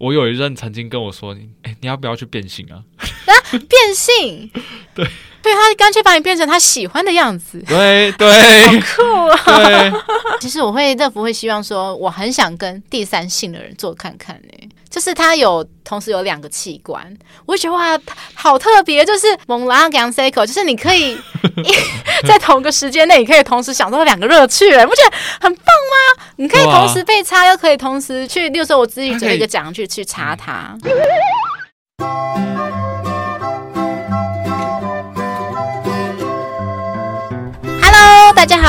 我有一任曾经跟我说：“哎、欸，你要不要去变性啊？”啊，变性？对，对他干脆把你变成他喜欢的样子。对对，好酷啊！对，其实我会乐福会希望说，我很想跟第三性的人做看看呢、欸。就是他有同时有两个器官，我觉得哇，好特别。就是猛拉跟塞口，就是你可以 在同个时间内，你可以同时享受两个乐趣，你不觉得很棒吗？你可以同时被插，又可以同时去，例如说我自己嘴一个讲去去插他。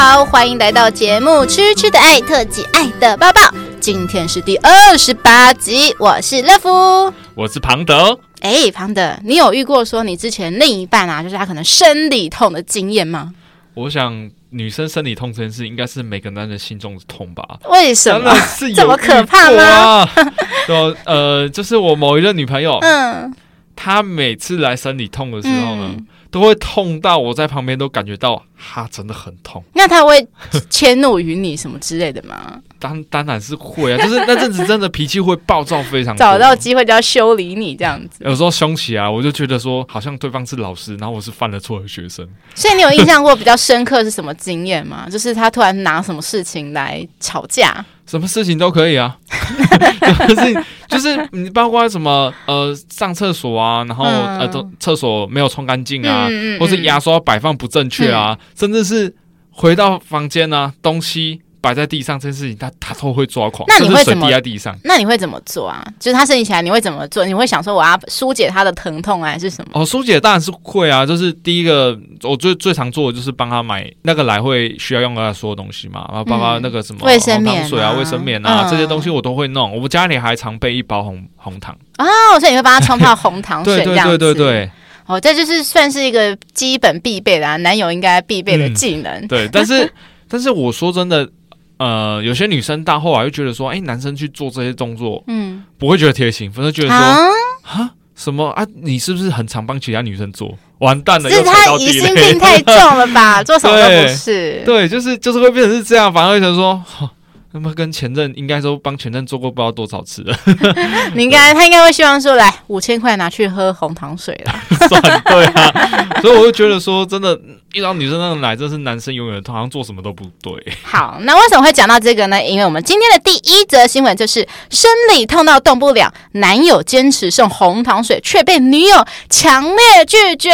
好，欢迎来到节目《吃吃的爱特辑爱的抱抱》。今天是第二十八集，我是乐福，我是庞德。哎，庞德，你有遇过说你之前另一半啊，就是他可能生理痛的经验吗？我想女生生理痛这件事，应该是每个男人心中的痛吧？为什么？是这么可怕吗？说呃，就是我某一任女朋友，嗯，她每次来生理痛的时候呢。嗯都会痛到我在旁边都感觉到他真的很痛。那他会迁怒于你什么之类的吗？当当然是会啊，就是那阵子真的脾气会暴躁非常。找到机会就要修理你这样子。有时候凶起来，我就觉得说好像对方是老师，然后我是犯了错的学生。所以你有印象过比较深刻是什么经验吗？就是他突然拿什么事情来吵架？什么事情都可以啊，可是就是你包括什么呃上厕所啊，然后、嗯、呃都厕所没有冲干净啊，嗯嗯嗯、或是牙刷摆放不正确啊，嗯、甚至是回到房间啊东西。摆在地上这件事情，他他都会抓狂。那你会怎么？滴在地上，那你会怎么做啊？就是他生理起来，你会怎么做？你会想说我要疏解他的疼痛还是什么？哦，疏解当然是会啊。就是第一个，我最最常做的就是帮他买那个来回需要用到所有东西嘛，然后包括那个什么卫生棉、水啊、卫生棉啊、嗯、这些东西我都会弄。我们家里还常备一包红红糖哦，所以你会帮他冲泡红糖水 这样子。对对对对对。哦，这就是算是一个基本必备的啊，男友应该必备的技能。嗯、对，但是但是我说真的。呃，有些女生到后来会觉得说，哎、欸，男生去做这些动作，嗯，不会觉得贴心，反正觉得说，啊，什么啊，你是不是很常帮其他女生做？完蛋了，是他疑心病太重了吧？做什么都不是，对，就是就是会变成是这样，反而会觉得说。那么跟前任应该说帮前任做过不知道多少次了，你应该他应该会希望说，来五千块拿去喝红糖水了，算对啊，所以我就觉得说真的遇到女生那种奶，真是男生永远好像做什么都不对。好，那为什么会讲到这个呢？因为我们今天的第一则新闻就是生理痛到动不了，男友坚持送红糖水却被女友强烈拒绝。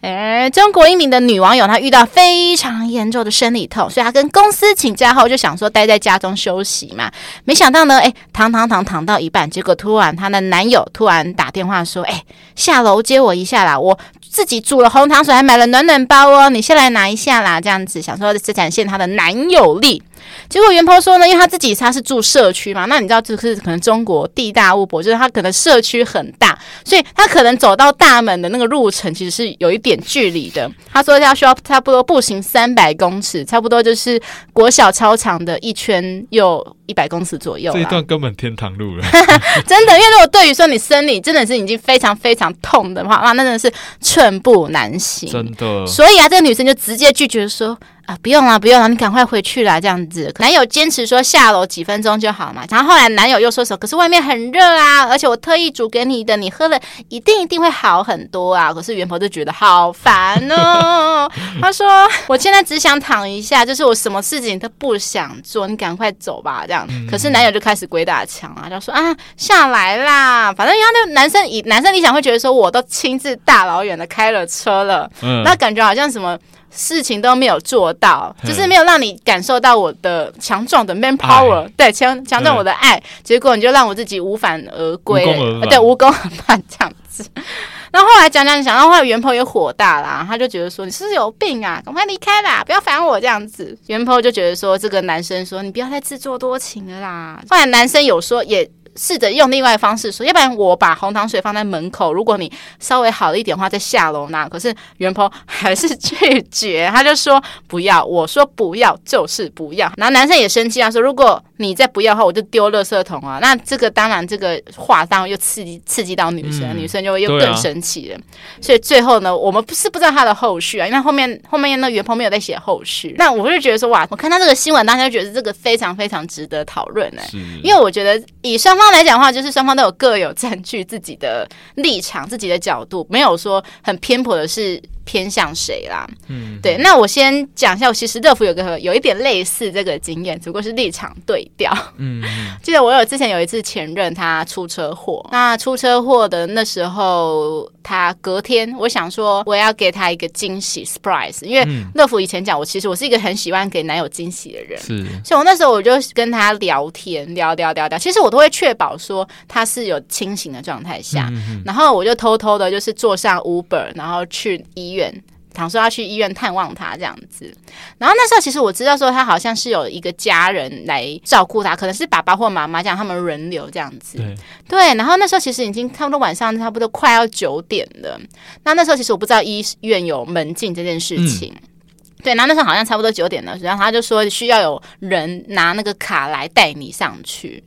哎，中国一名的女网友，她遇到非常严重的生理痛，所以她跟公司请假后就想说待在家中休息嘛。没想到呢，哎，躺躺躺躺到一半，结果突然她的男友突然打电话说：“哎，下楼接我一下啦，我自己煮了红糖水，还买了暖暖包哦，你先来拿一下啦。”这样子想说是展现她的男友力。结果原 PO 说呢，因为他自己他是住社区嘛，那你知道就是可能中国地大物博，就是他可能社区很大，所以他可能走到大门的那个路程其实是有一点距离的。他说他需要差不多步行三百公尺，差不多就是国小操场的一圈又一百公尺左右。这一段根本天堂路了，真的。因为如果对于说你生理真的是已经非常非常痛的话，哇，那真的是寸步难行，真的。所以啊，这个女生就直接拒绝说。啊，不用了，不用了，你赶快回去啦。这样子，男友坚持说下楼几分钟就好嘛。然后后来男友又说什么？可是外面很热啊，而且我特意煮给你的，你喝了一定一定会好很多啊。可是原 PO 就觉得好烦哦。他说：“我现在只想躺一下，就是我什么事情都不想做，你赶快走吧。”这样。可是男友就开始鬼打墙啊，就说：“啊，下来啦，反正人家那男生以男生理想会觉得说，我都亲自大老远的开了车了，嗯，那感觉好像什么。”事情都没有做到，就是没有让你感受到我的强壮的 man power，对，强强壮我的爱，结果你就让我自己无返而归，呃，对，无功而返这样子。然后后来讲讲讲，然后后来原 PO 也火大啦，他就觉得说你是不是有病啊，赶快离开啦，不要烦我这样子。原 PO 就觉得说这个男生说你不要再自作多情了啦。后来男生有说也。试着用另外的方式说，要不然我把红糖水放在门口，如果你稍微好了一点的话，再下楼拿。可是原 PO 还是拒绝，他就说不要，我说不要就是不要。然后男生也生气啊，说如果你再不要的话，我就丢垃圾桶啊。那这个当然这个话当然又刺激刺激到女生，嗯、女生就会又更生气了。啊、所以最后呢，我们不是不知道他的后续啊，因为后面后面那原 PO 没有在写后续。那我就觉得说哇，我看他这个新闻，大家觉得这个非常非常值得讨论哎，是因为我觉得以上。方来讲的话，就是双方都有各有占据自己的立场、自己的角度，没有说很偏颇的是。偏向谁啦？嗯，对。那我先讲一下，我其实乐福有个有一点类似这个经验，只不过是立场对调。嗯，记得我有之前有一次前任他出车祸，那出车祸的那时候，他隔天我想说我要给他一个惊喜 surprise，因为乐福以前讲我其实我是一个很喜欢给男友惊喜的人，是。所以我那时候我就跟他聊天，聊聊聊聊，其实我都会确保说他是有清醒的状态下，然后我就偷偷的就是坐上 Uber，然后去医院。想说要去医院探望他这样子，然后那时候其实我知道说他好像是有一个家人来照顾他，可能是爸爸或妈妈这样，他们轮流这样子。对，对，然后那时候其实已经差不多晚上差不多快要九点了。那那时候其实我不知道医院有门禁这件事情。嗯、对，然后那时候好像差不多九点了，然后他就说需要有人拿那个卡来带你上去。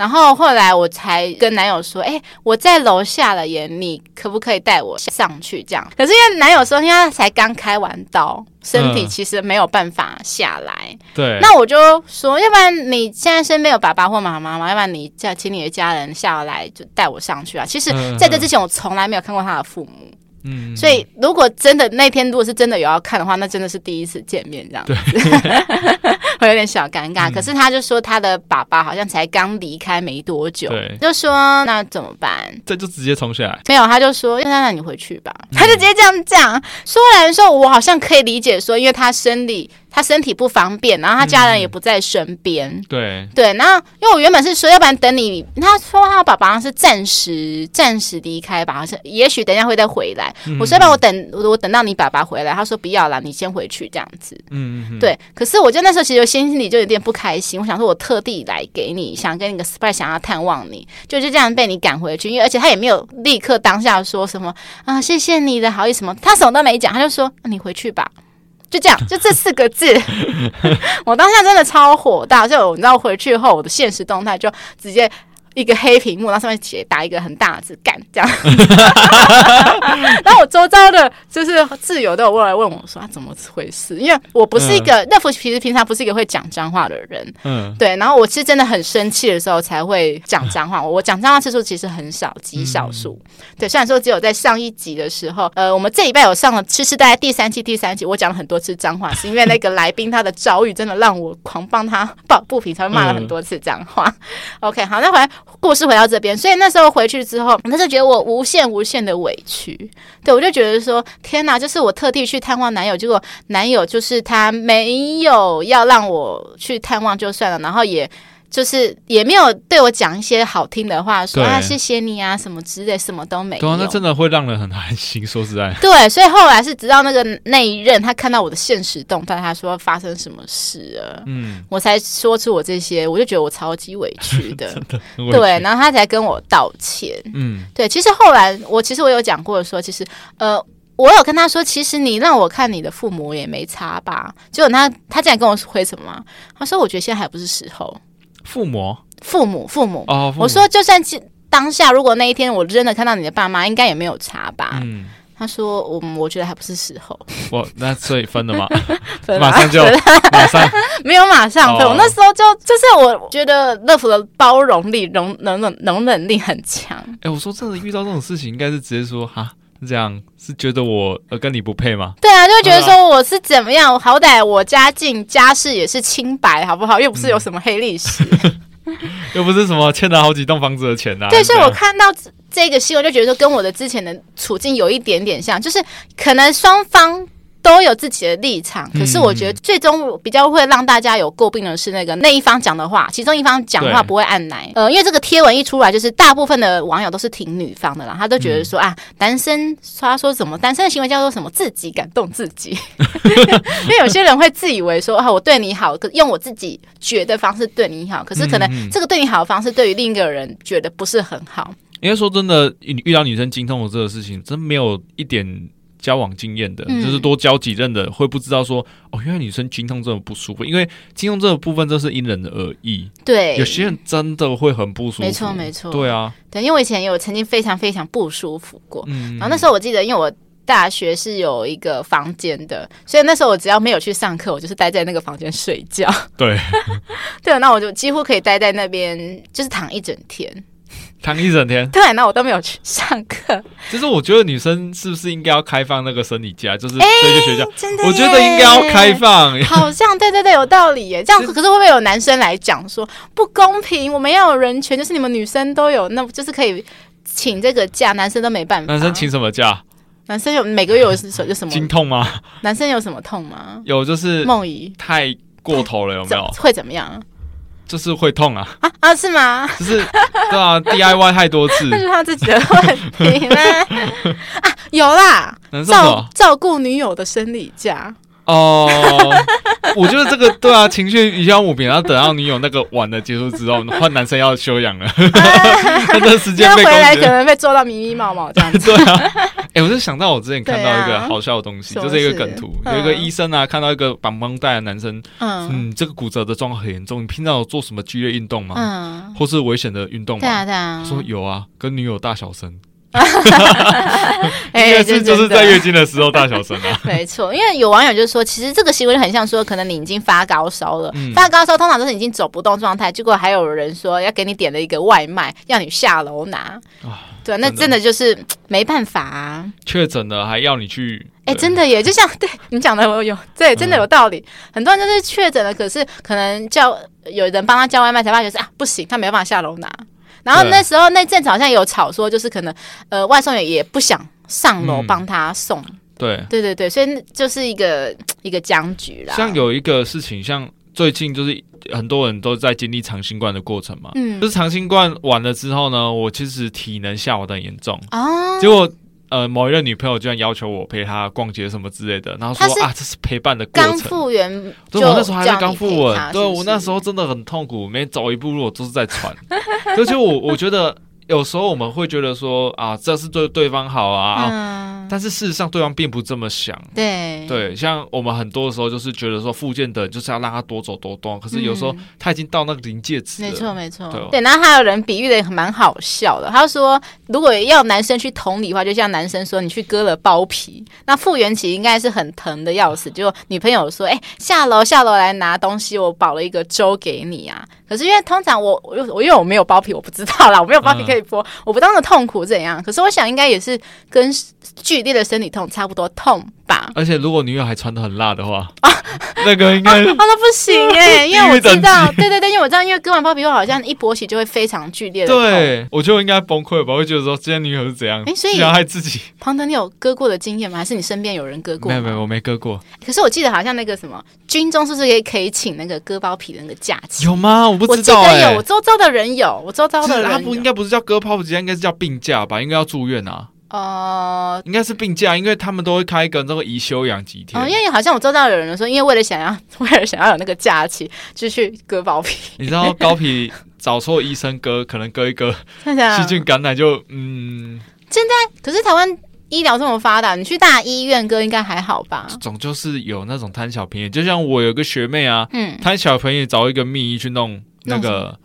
然后后来我才跟男友说：“哎、欸，我在楼下了耶，你可不可以带我上去？”这样。可是因为男友说，因为他才刚开完刀，身体其实没有办法下来。嗯、对。那我就说，要不然你现在身边有爸爸或妈妈吗？要不然你叫请你的家人下来，就带我上去啊。其实在这之前，我从来没有看过他的父母。嗯。所以如果真的那天如果是真的有要看的话，那真的是第一次见面这样子。对 会有点小尴尬，嗯、可是他就说他的爸爸好像才刚离开没多久，对就说那怎么办？这就直接冲下来？没有，他就说那那你回去吧，嗯、他就直接这样讲。说来说，我好像可以理解说，因为他生理。他身体不方便，然后他家人也不在身边。嗯、对对，然后因为我原本是说，要不然等你，他说他爸爸是暂时暂时离开吧，好像也许等一下会再回来。嗯、我说要不然我等我等到你爸爸回来，他说不要了，你先回去这样子。嗯嗯对。可是我就那时候其实心里就有点不开心，我想说我特地来给你，想跟你个 surprise，想要探望你，就就这样被你赶回去，因为而且他也没有立刻当下说什么啊，谢谢你的好意什么，他什么都没讲，他就说那你回去吧。就这样，就这四个字，我当下真的超火大。就你知道，回去后我的现实动态就直接。一个黑屏幕，然后上面写打一个很大的字“干”这样，然后我周遭的就是挚友都有过来问我说：“啊，怎么回事？”因为我不是一个乐芙，其实平常不是一个会讲脏话的人，嗯，对。然后我是真的很生气的时候才会讲脏话，我讲脏话次数其实很少，极少数。对，虽然说只有在上一集的时候，呃，我们这礼拜有上了，其实大概第三期、第三集，我讲了很多次脏话，是因为那个来宾他的遭遇真的让我狂帮他抱不平，才会骂了很多次脏话。OK，好，那回来。故事回到这边，所以那时候回去之后，那就觉得我无限无限的委屈，对，我就觉得说，天哪，就是我特地去探望男友，结果男友就是他没有要让我去探望就算了，然后也。就是也没有对我讲一些好听的话，说啊谢谢你啊什么之类，什么都没有。对啊，那真的会让人很寒心。说实在，对，所以后来是直到那个那一任，他看到我的现实动态，他说发生什么事了，嗯，我才说出我这些，我就觉得我超级委屈的，真的屈。对，然后他才跟我道歉，嗯，对。其实后来我其实我有讲过说，其实呃，我有跟他说，其实你让我看你的父母也没差吧？结果他他竟然跟我回什么？他说我觉得现在还不是时候。父母，父母，父母。哦，我说，就算当下，如果那一天我真的看到你的爸妈，应该也没有差吧？嗯，他说，我我觉得还不是时候。我那所以分了吗？分马上就 马上 没有马上分。我那时候就就是我觉得乐福的包容力、容能能容忍力很强。哎，我说真的，遇到这种事情，应该是直接说哈。这样是觉得我呃跟你不配吗？对啊，就觉得说我是怎么样，好歹我家境家世也是清白，好不好？又不是有什么黑历史，又不是什么欠了好几栋房子的钱呐、啊。对，所以我看到这个新闻，就觉得说跟我的之前的处境有一点点像，就是可能双方。都有自己的立场，可是我觉得最终比较会让大家有诟病的是那个那一方讲的话，其中一方讲的话不会按奶。呃，因为这个贴文一出来，就是大部分的网友都是挺女方的啦，他都觉得说啊，男生他说什么男生的行为叫做什么自己感动自己，因为有些人会自以为说啊，我对你好，可用我自己觉得方式对你好，可是可能这个对你好的方式对于另一个人觉得不是很好。应该说真的，你遇到女生经痛的这个事情，真没有一点。交往经验的，嗯、就是多交几任的，会不知道说哦，原来女生经痛这么不舒服，因为经痛这个部分，这是因人而异。对，有些人真的会很不舒服。没错，没错。对啊，对，因为我以前有曾经非常非常不舒服过，嗯、然后那时候我记得，因为我大学是有一个房间的，所以那时候我只要没有去上课，我就是待在那个房间睡觉。对，对，那我就几乎可以待在那边，就是躺一整天。躺一整天，对，那我都没有去上课。其实我觉得女生是不是应该要开放那个生理假，就是这个学校，欸、真的，我觉得应该要开放。好像对对对，有道理耶。这样，可是会不会有男生来讲说不公平？我们要有人权，就是你们女生都有，那就是可以请这个假，男生都没办法。男生请什么假？男生有每个月有什有什么经痛吗？男生有什么痛吗？有，就是梦遗太过头了，有没有？会怎么样？就是会痛啊啊啊是吗？就是对啊，DIY 太多次，那是他自己的问题吗？啊，有啦，照照顾女友的生理假。哦，我觉得这个对啊，情绪一向无平，然后等到女友那个晚的结束之后，换男生要休养了，那段时间回来可能被做到迷迷茫茫这样子。对啊，哎、欸，我就想到我之前看到一个好笑的东西，就是一个梗图，有一个医生啊，看到一个绑绷带的男生，嗯，嗯，这个骨折的状况很严重，你平常有做什么剧烈运动吗？嗯，或是危险的运动吗？对啊，对啊，说有啊，跟女友大小声。哎，这就是在月经的时候大小声啊。没错，因为有网友就说，其实这个行为很像说，可能你已经发高烧了，嗯、发高烧通常都是已经走不动状态，结果还有人说要给你点了一个外卖，要你下楼拿。啊、对，那真的就是没办法啊。确诊了还要你去？哎，真的耶，就像对你讲的，我有对，真的有道理。嗯、很多人就是确诊了，可是可能叫有人帮他叫外卖，才发觉是啊，不行，他没办法下楼拿。然后那时候那阵子好像有吵说，就是可能呃外送员也不想上楼帮他送，嗯、对。对对对，所以就是一个一个僵局啦。像有一个事情，像最近就是很多人都在经历长新冠的过程嘛，嗯，就是长新冠完了之后呢，我其实体能下滑的很严重。啊，结果。呃，某一任女朋友居然要求我陪她逛街什么之类的，然后说啊，这是陪伴的过程。刚复原，对，我那时候还在刚复原，对我那时候真的很痛苦，每走一步路我都是在喘。而且我我觉得有时候我们会觉得说啊，这是对对方好啊。嗯但是事实上，对方并不这么想。对对，像我们很多的时候就是觉得说，复健的就是要让他多走多动。可是有时候他已经到那个临界值了。没错没错。对，对，然后还有人比喻的也蛮好笑的。他说，如果要男生去同理的话，就像男生说，你去割了包皮，那复原期应该是很疼的要死。就女朋友说，哎、欸，下楼下楼来拿东西，我煲了一个粥给你啊。可是因为通常我我我因为我没有包皮，我不知道啦，我没有包皮可以剥，嗯、我不知道那痛苦怎样。可是我想应该也是跟剧烈的生理痛差不多痛吧。而且如果女友还穿的很辣的话，啊、那个应该啊，那不行哎，因为我知道，对 对对，因为我知道，因为割完包皮后好像一勃起就会非常剧烈。对，我就应该崩溃吧？我会觉得说，今天女友是怎样？哎，所以害自己。庞德，你有割过的经验吗？还是你身边有人割过？没有没有，我没割过。可是我记得好像那个什么军中是不是也可以请那个割包皮的那个假期？有吗？我不知道哎，我周遭的人有，我周遭的人他不应该不是叫割包皮，应该是叫病假吧？应该要住院啊。哦，应该是病假，因为他们都会开一个那个宜休养几天。哦，因为好像我周遭有人说，因为为了想要，为了想要有那个假期，就去割包皮。你知道包皮找错医生割，可能割一割，细菌感染就嗯。现在可是台湾医疗这么发达，你去大医院割应该还好吧？总就是有那种贪小便宜，就像我有个学妹啊，嗯，贪小便宜找一个秘医去弄那个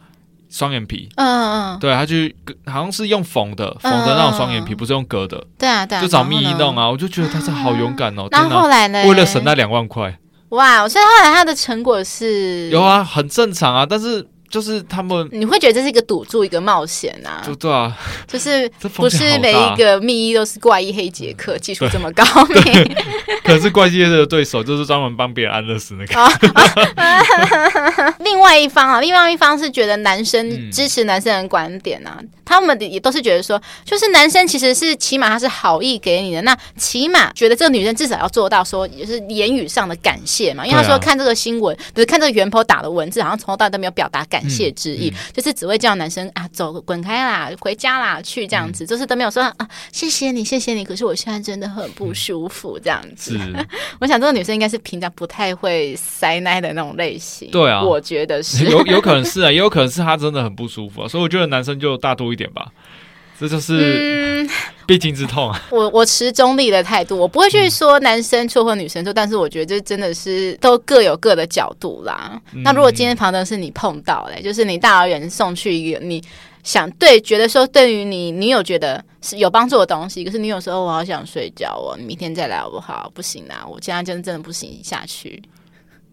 双眼皮，嗯嗯嗯，对，他去好像是用缝的，缝的那种双眼皮，不是用割的，对啊对啊，就找蜜医弄啊，我就觉得他是好勇敢哦。然后后来呢？为了省那两万块，哇！所以后来他的成果是有啊，很正常啊，但是。就是他们，你会觉得这是一个赌注，一个冒险啊？就对啊，就是 不是每一个密医都是怪医黑杰克，技术这么高明。可是怪医的对手就是专门帮别人安乐死那个。另外一方啊，另外一方是觉得男生支持男生的观点啊，他们也都是觉得说，就是男生其实是起码他是好意给你的，那起码觉得这个女生至少要做到说，也是言语上的感谢嘛。因为他说看这个新闻，不是看这个原 po 打的文字，好像从头到尾都没有表达感。谢之意，嗯嗯、就是只会叫男生啊走滚开啦，回家啦，去这样子，嗯、就是都没有说啊谢谢你，谢谢你。可是我现在真的很不舒服，这样子。我想这个女生应该是平常不太会塞奶的那种类型。对啊，我觉得是有有可能是啊，也有可能是她真的很不舒服，啊，所以我觉得男生就大度一点吧。这就是必经之痛啊！嗯、我我持中立的态度，我不会去说男生错或女生错，但是我觉得这真的是都各有各的角度啦。嗯、那如果今天旁的是你碰到嘞，就是你大老远送去一个你想对，觉得说对于你你有觉得是有帮助的东西，可是你有时候我好想睡觉哦，你明天再来好不好？不行啊，我现在真的真的不行下去。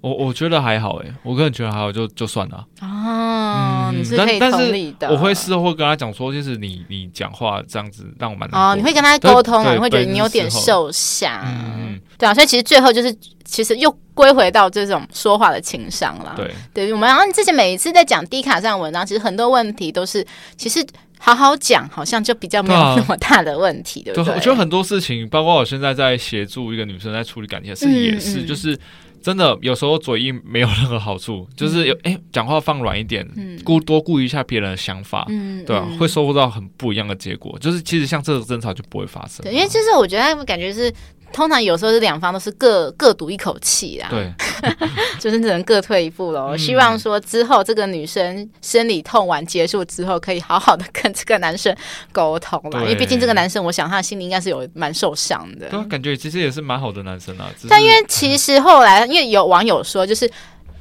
我我觉得还好诶，我个人觉得还好，就就算了。啊，嗯、你是可以同理的。我会事后会跟他讲说，就是你你讲话这样子让我蛮难。哦，你会跟他沟通啊，你会觉得你有点受伤。嗯，对啊，所以其实最后就是，其实又归回到这种说话的情商了。对，对，我们然后之前每一次在讲低卡上文章，其实很多问题都是，其实好好讲，好像就比较没有那么大的问题，对不对？我觉得很多事情，包括我现在在协助一个女生在处理感情的事情，也是就是。真的有时候嘴硬没有任何好处，就是有哎，讲话放软一点，顾多顾一下别人的想法，对吧？会收获到很不一样的结果。就是其实像这种争吵就不会发生。对，因为其实我觉得感觉是。通常有时候是两方都是各各赌一口气啦，对，就是只能各退一步喽。嗯、希望说之后这个女生生理痛完结束之后，可以好好的跟这个男生沟通了，因为毕竟这个男生，我想他的心里应该是有蛮受伤的。对，感觉其实也是蛮好的男生啊。但因为其实后来，因为有网友说，就是。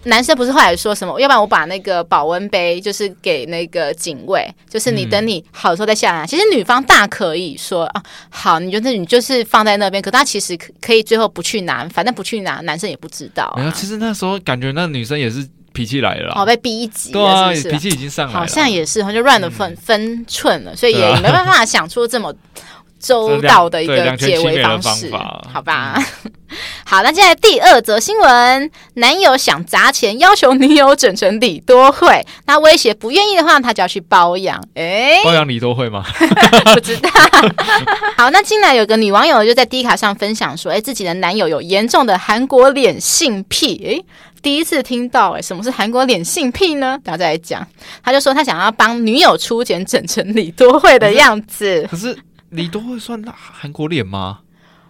男生不是后来说什么？要不然我把那个保温杯就是给那个警卫，就是你等你好的时候再下来。嗯、其实女方大可以说啊，好，你就是你就是放在那边。可他其实可可以最后不去拿，反正不去拿，男生也不知道、啊。没有，其实那时候感觉那女生也是脾气来了，好被逼急了，对脾气已经上来了，好像也是，他就乱了分、嗯、分寸了，所以也没办法想出这么。周到的一个解围方式，方好吧？嗯、好，那接下来第二则新闻：男友想砸钱要求女友整成李多惠，那威胁不愿意的话，他就要去包养。哎，包养李多惠吗？不知道。好，那近来有个女网友就在 D 卡上分享说，哎，自己的男友有严重的韩国脸性癖。哎，第一次听到，哎，什么是韩国脸性癖呢？大家再来讲。他就说他想要帮女友出钱整成李多惠的样子，可是。李多慧算韩国脸吗？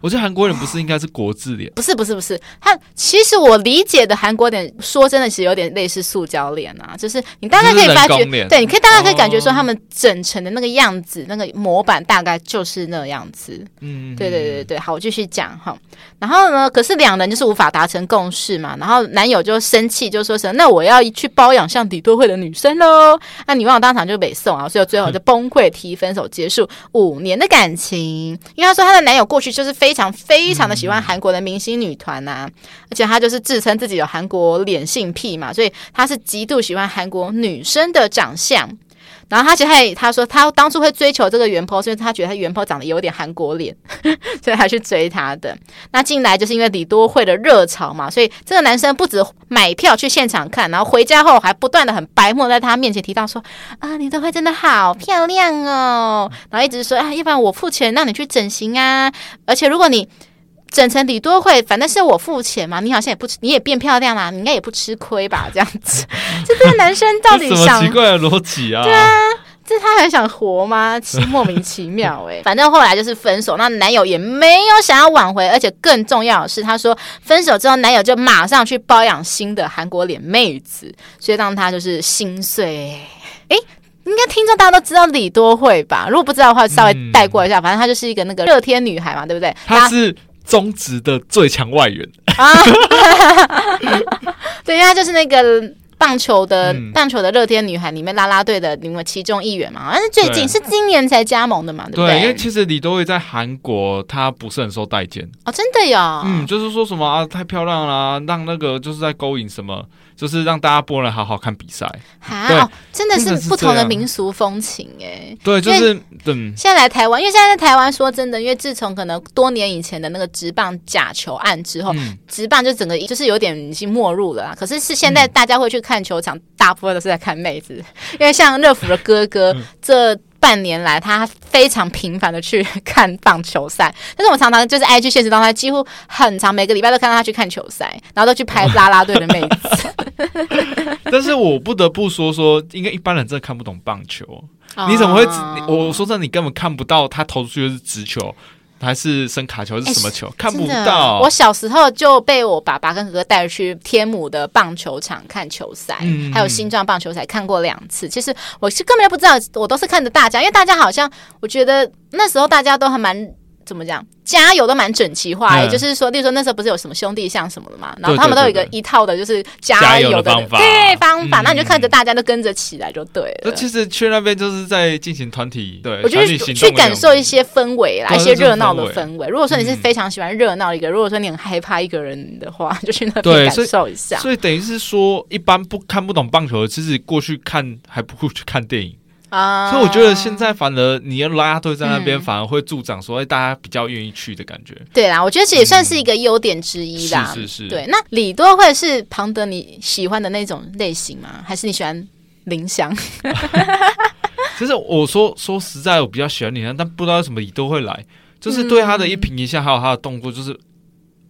我觉得韩国脸不是应该是国字脸？不是不是不是，他其实我理解的韩国脸，说真的其实有点类似塑胶脸啊，就是你大概可以发觉，对，你可以大概可以感觉说他们整成的那个样子，哦、那个模板大概就是那样子。嗯，对对对对，好，我继续讲哈。然后呢，可是两人就是无法达成共识嘛，然后男友就生气，就说什么，那我要去包养像李多慧的女生喽。那女网友当场就北宋啊，所以最后就崩溃提分手，结束五年的感情。因为她说她的男友过去就是非。常非常的喜欢韩国的明星女团呐、而且他就是自称自己有韩国脸性癖嘛，所以他是极度喜欢韩国女生的长相。然后他其实他也他说他当初会追求这个原 po，所以他觉得他原 po 长得有点韩国脸，所以他去追他的。那进来就是因为李多慧的热潮嘛，所以这个男生不止买票去现场看，然后回家后还不断的很白目在他面前提到说啊，李多慧真的好漂亮哦，然后一直说啊，要不然我付钱让你去整形啊，而且如果你。整成李多慧，反正是我付钱嘛，你好像也不吃，你也变漂亮啦，你应该也不吃亏吧？这样子，这个男生到底想什么奇怪的逻辑啊？对啊，这他还想活吗？其莫名其妙哎、欸。反正后来就是分手，那男友也没有想要挽回，而且更重要的是，他说分手之后，男友就马上去包养新的韩国脸妹子，所以让他就是心碎。哎，应该听众大家都知道李多慧吧？如果不知道的话，稍微带过一下。嗯、反正她就是一个那个热天女孩嘛，对不对？她是。中职的最强外援。啊，对，因为他就是那个棒球的、嗯、棒球的乐天女孩里面拉拉队的你们其中一员嘛，但是最近是今年才加盟的嘛，对不对？对，因为其实李多惠在韩国她不是很受待见。哦，真的呀，嗯，就是说什么啊，太漂亮啦，让那个就是在勾引什么。就是让大家不能好好看比赛，好真的是不同的民俗风情哎。对，就是嗯。现在来台湾，因为现在在台湾，说真的，因为自从可能多年以前的那个职棒假球案之后，嗯、职棒就整个就是有点已经没入了。可是是现在大家会去看球场，嗯、大部分都是在看妹子，因为像乐福的哥哥、嗯、这。半年来，他非常频繁的去看棒球赛，但是我常常就是 IG 现实当中，几乎很长每个礼拜都看到他去看球赛，然后都去拍啦啦队的妹子。但是我不得不说说，应该一般人真的看不懂棒球，哦、你怎么会？我说真的，你根本看不到他投出去的是直球。还是生卡球是什么球？欸、看不到。我小时候就被我爸爸跟哥哥带去天母的棒球场看球赛，嗯、还有新庄棒球赛看过两次。其实我是根本就不知道，我都是看着大家，因为大家好像我觉得那时候大家都还蛮。怎么讲，加油都蛮整齐化，也、嗯、就是说，例如说那时候不是有什么兄弟像什么的嘛，然后他们都有一个一套的，就是加油的，对方法，那、嗯、你就看着大家都跟着起来就对了。那其实去那边就是在进行团体，对，我觉得去感受一些氛围啦，一些热闹的氛围。如果说你是非常喜欢热闹一个、嗯，如果说你很害怕一个人的话，就去那边 感受一下。所以，所以等于是说，一般不看不懂棒球的，其实过去看还不如去看电影。啊，所以我觉得现在反而你要拉队在那边，反而会助长说，哎、嗯，大家比较愿意去的感觉。对啦，我觉得这也算是一个优点之一啦。嗯、是是是。对，那李多慧是庞德你喜欢的那种类型吗？还是你喜欢林湘？其实我说说实在，我比较喜欢林湘，但不知道为什么李多会来，就是对他的一颦一笑，还有他的动作，就是，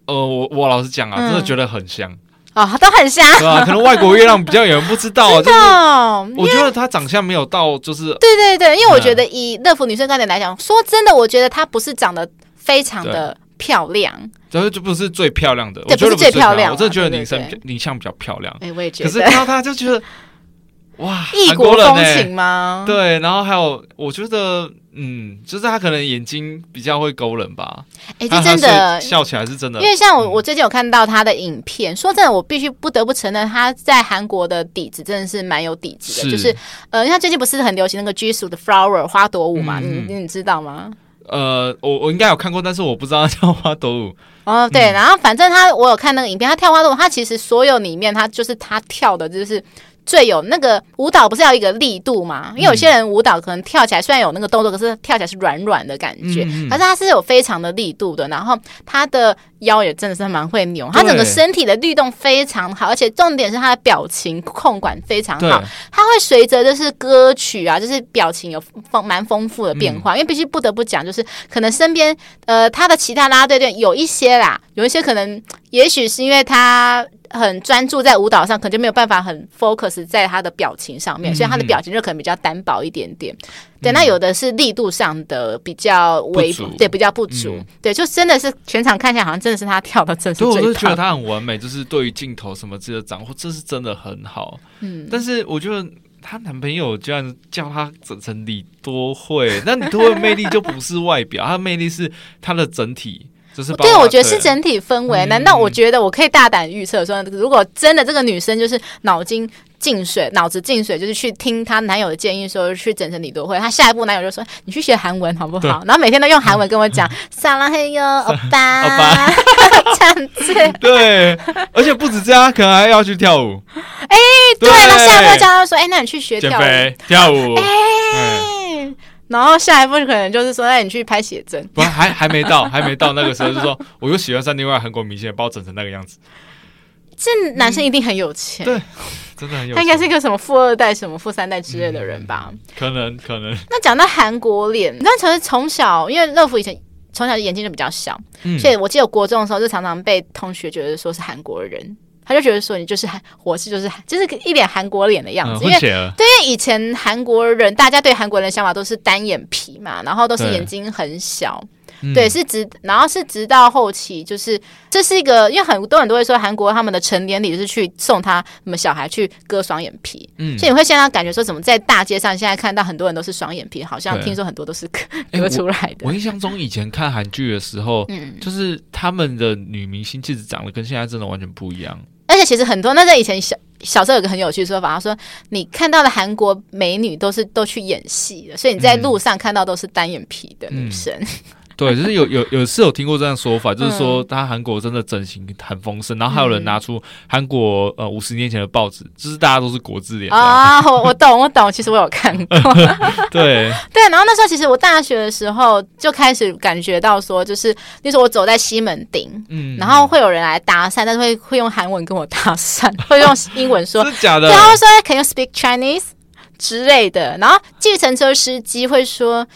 呃，我我老实讲啊，真的觉得很像。哦，都很像，对啊，可能外国月亮比较有人不知道啊。真的，我觉得她长相没有到，就是对对对，因为我觉得以乐福女生观点来讲，说真的，我觉得她不是长得非常的漂亮，然后就不是最漂亮的，对，不是最漂亮，我真的觉得林生林相比较漂亮。哎，我也觉得，可是看到她就觉得。哇，异国风情吗？对，然后还有，我觉得，嗯，就是他可能眼睛比较会勾人吧。哎、欸，这真的笑起来是真的。因为像我，我最近有看到他的影片，嗯、说真的，我必须不得不承认，他在韩国的底子真的是蛮有底子的。是就是，呃，因为他最近不是很流行那个 Jisoo 的 Flower 花朵舞嘛？嗯、你你知道吗？呃，我我应该有看过，但是我不知道他叫花朵舞。哦，对，嗯、然后反正他，我有看那个影片，他跳花朵舞，他其实所有里面，他就是他跳的就是。最有那个舞蹈不是要一个力度吗？因为有些人舞蹈可能跳起来虽然有那个动作，可是跳起来是软软的感觉。嗯嗯，可是他是有非常的力度的，然后他的腰也真的是蛮会扭，他整个身体的律动非常好，而且重点是他的表情控管非常好。他会随着就是歌曲啊，就是表情有丰蛮丰富的变化。嗯、因为必须不得不讲，就是可能身边呃他的其他啦啦队队有一些啦，有一些可能也许是因为他。很专注在舞蹈上，可能就没有办法很 focus 在他的表情上面，嗯、所以他的表情就可能比较单薄一点点。嗯、对，那有的是力度上的比较微，对，比较不足。嗯、对，就真的是全场看起来好像真的是他跳的，真是最棒。所以我就觉得他很完美，就是对于镜头什么之类的掌握，这是真的很好。嗯，但是我觉得她男朋友居然叫她整成李多慧，那李多慧魅力就不是外表，她的魅力是她的整体。对，我觉得是整体氛围。难道我觉得我可以大胆预测说，如果真的这个女生就是脑筋进水、脑子进水，就是去听她男友的建议，说去整成李多慧，她下一步男友就说：“你去学韩文好不好？”然后每天都用韩文跟我讲“撒拉嘿哟，欧巴”，欧巴这样子。对，而且不止这样，可能还要去跳舞。哎，对，那下一步叫他说：“哎，那你去学跳舞，跳舞。”哎。然后下一步可能就是说，那你去拍写真。不，还还没到，还没到那个时候，就是说，我又喜欢上另外韩国明星，把我整成那个样子。这男生一定很有钱，嗯、对，真的很有钱。他应该是一个什么富二代、什么富三代之类的人吧？嗯、可能，可能。那讲到韩国脸，那其实从小，因为乐福以前从小眼睛就比较小，嗯、所以我记得国中的时候就常常被同学觉得说是韩国人。他就觉得说你就是韩，我是就是就是一脸韩国脸的样子，嗯、因为对，因为以前韩国人大家对韩国人的想法都是单眼皮嘛，然后都是眼睛很小，对，对是直，然后是直到后期，就是这是一个，因为很多人都会说韩国他们的成年礼是去送他什么小孩去割双眼皮，嗯，所以你会现在感觉说怎么在大街上现在看到很多人都是双眼皮，好像听说很多都是割割出来的。我印象中以前看韩剧的时候，嗯，就是他们的女明星其实长得跟现在真的完全不一样。而且其实很多，那在以前小小时候有个很有趣的说法，他说你看到的韩国美女都是都去演戏的，所以你在路上看到都是单眼皮的女生。嗯对，就是有有有是有听过这样说法，就是说他韩国真的整形很丰盛，然后还有人拿出韩国呃五十年前的报纸，就是大家都是国字脸啊。我我懂我懂，其实我有看过。对 对，然后那时候其实我大学的时候就开始感觉到说，就是那时候我走在西门町，嗯，然后会有人来搭讪，但是会会用韩文跟我搭讪，会用英文说，是假的，然后说 Can you speak Chinese 之类的，然后计程车司机会说。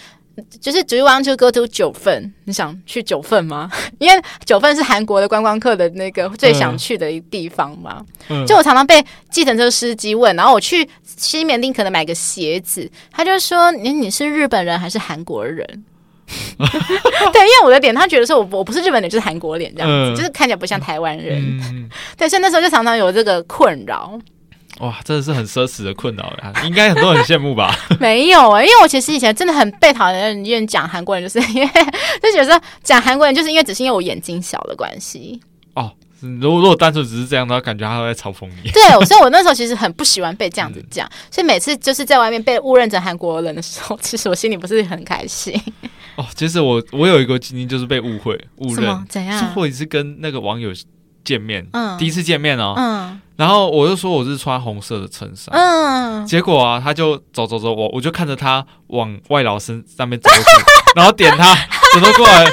就是 Do you want to go to 九份？你想去九份吗？因为九份是韩国的观光客的那个最想去的一个地方嘛。嗯、就我常常被计程车司机问，然后我去西门町可能买个鞋子，他就说：“你你是日本人还是韩国人？” 对，因为我的脸，他觉得说我我不是日本人，就是韩国脸这样子，嗯、就是看起来不像台湾人。嗯、对，所以那时候就常常有这个困扰。哇，真的是很奢侈的困扰呀，应该很多人羡慕吧？没有啊、欸，因为我其实以前真的很被讨厌的人讲韩国人，就是 因为就觉得讲韩国人，就是因为只是因为我眼睛小的关系。哦，如果如果单纯只是这样的话，感觉他都在嘲讽你。对，所以我那时候其实很不喜欢被这样子讲，嗯、所以每次就是在外面被误认成韩国人的时候，其实我心里不是很开心。哦，其实我我有一个经历，就是被误会、误认，怎样？或者是跟那个网友见面，嗯，第一次见面哦，嗯，然后我就说我是穿红色的衬衫，嗯，结果啊，他就走走走，我我就看着他往外老师上面走过去，然后点他，走了过来，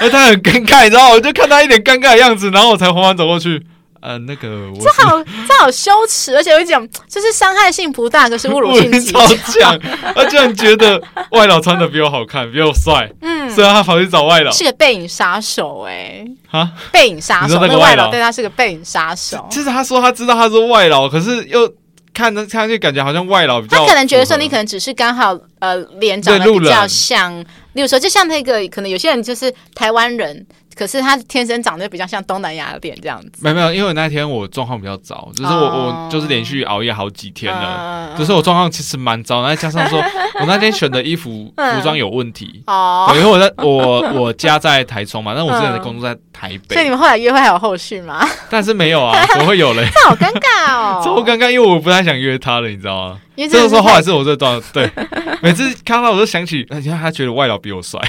哎，他很尴尬，你知道，我就看他一脸尴尬的样子，然后我才缓缓走过去。呃，那个我这好这好羞耻，而且有一种就是伤害性不大，可是侮辱性超强。他居然觉得外劳穿的比我好看，比我帅，嗯，所以他跑去找外劳，是个背影杀手哎，哈，背影杀手，那个外劳对他是个背影杀手。其实他说他知道他是外劳，可是又看着看就感觉好像外劳比较，他可能觉得说你可能只是刚好呃脸长得比较像，例如说就像那个可能有些人就是台湾人。可是他天生长得比较像东南亚的脸这样子。没有没有，因为那天我状况比较糟，就是我、哦、我就是连续熬夜好几天了，嗯、就是我状况其实蛮糟。再加上说 我那天选的衣服服装有问题哦，因为我在我我家在台中嘛，但我之前的工作在台北。所以你们后来约会还有后续吗？但是没有啊，怎么会有嘞？这好尴尬哦，超尴尬，因为我不太想约他了，你知道吗？因为这个时候后来是我这段对，每次看到我都想起，而且他觉得外劳比我帅。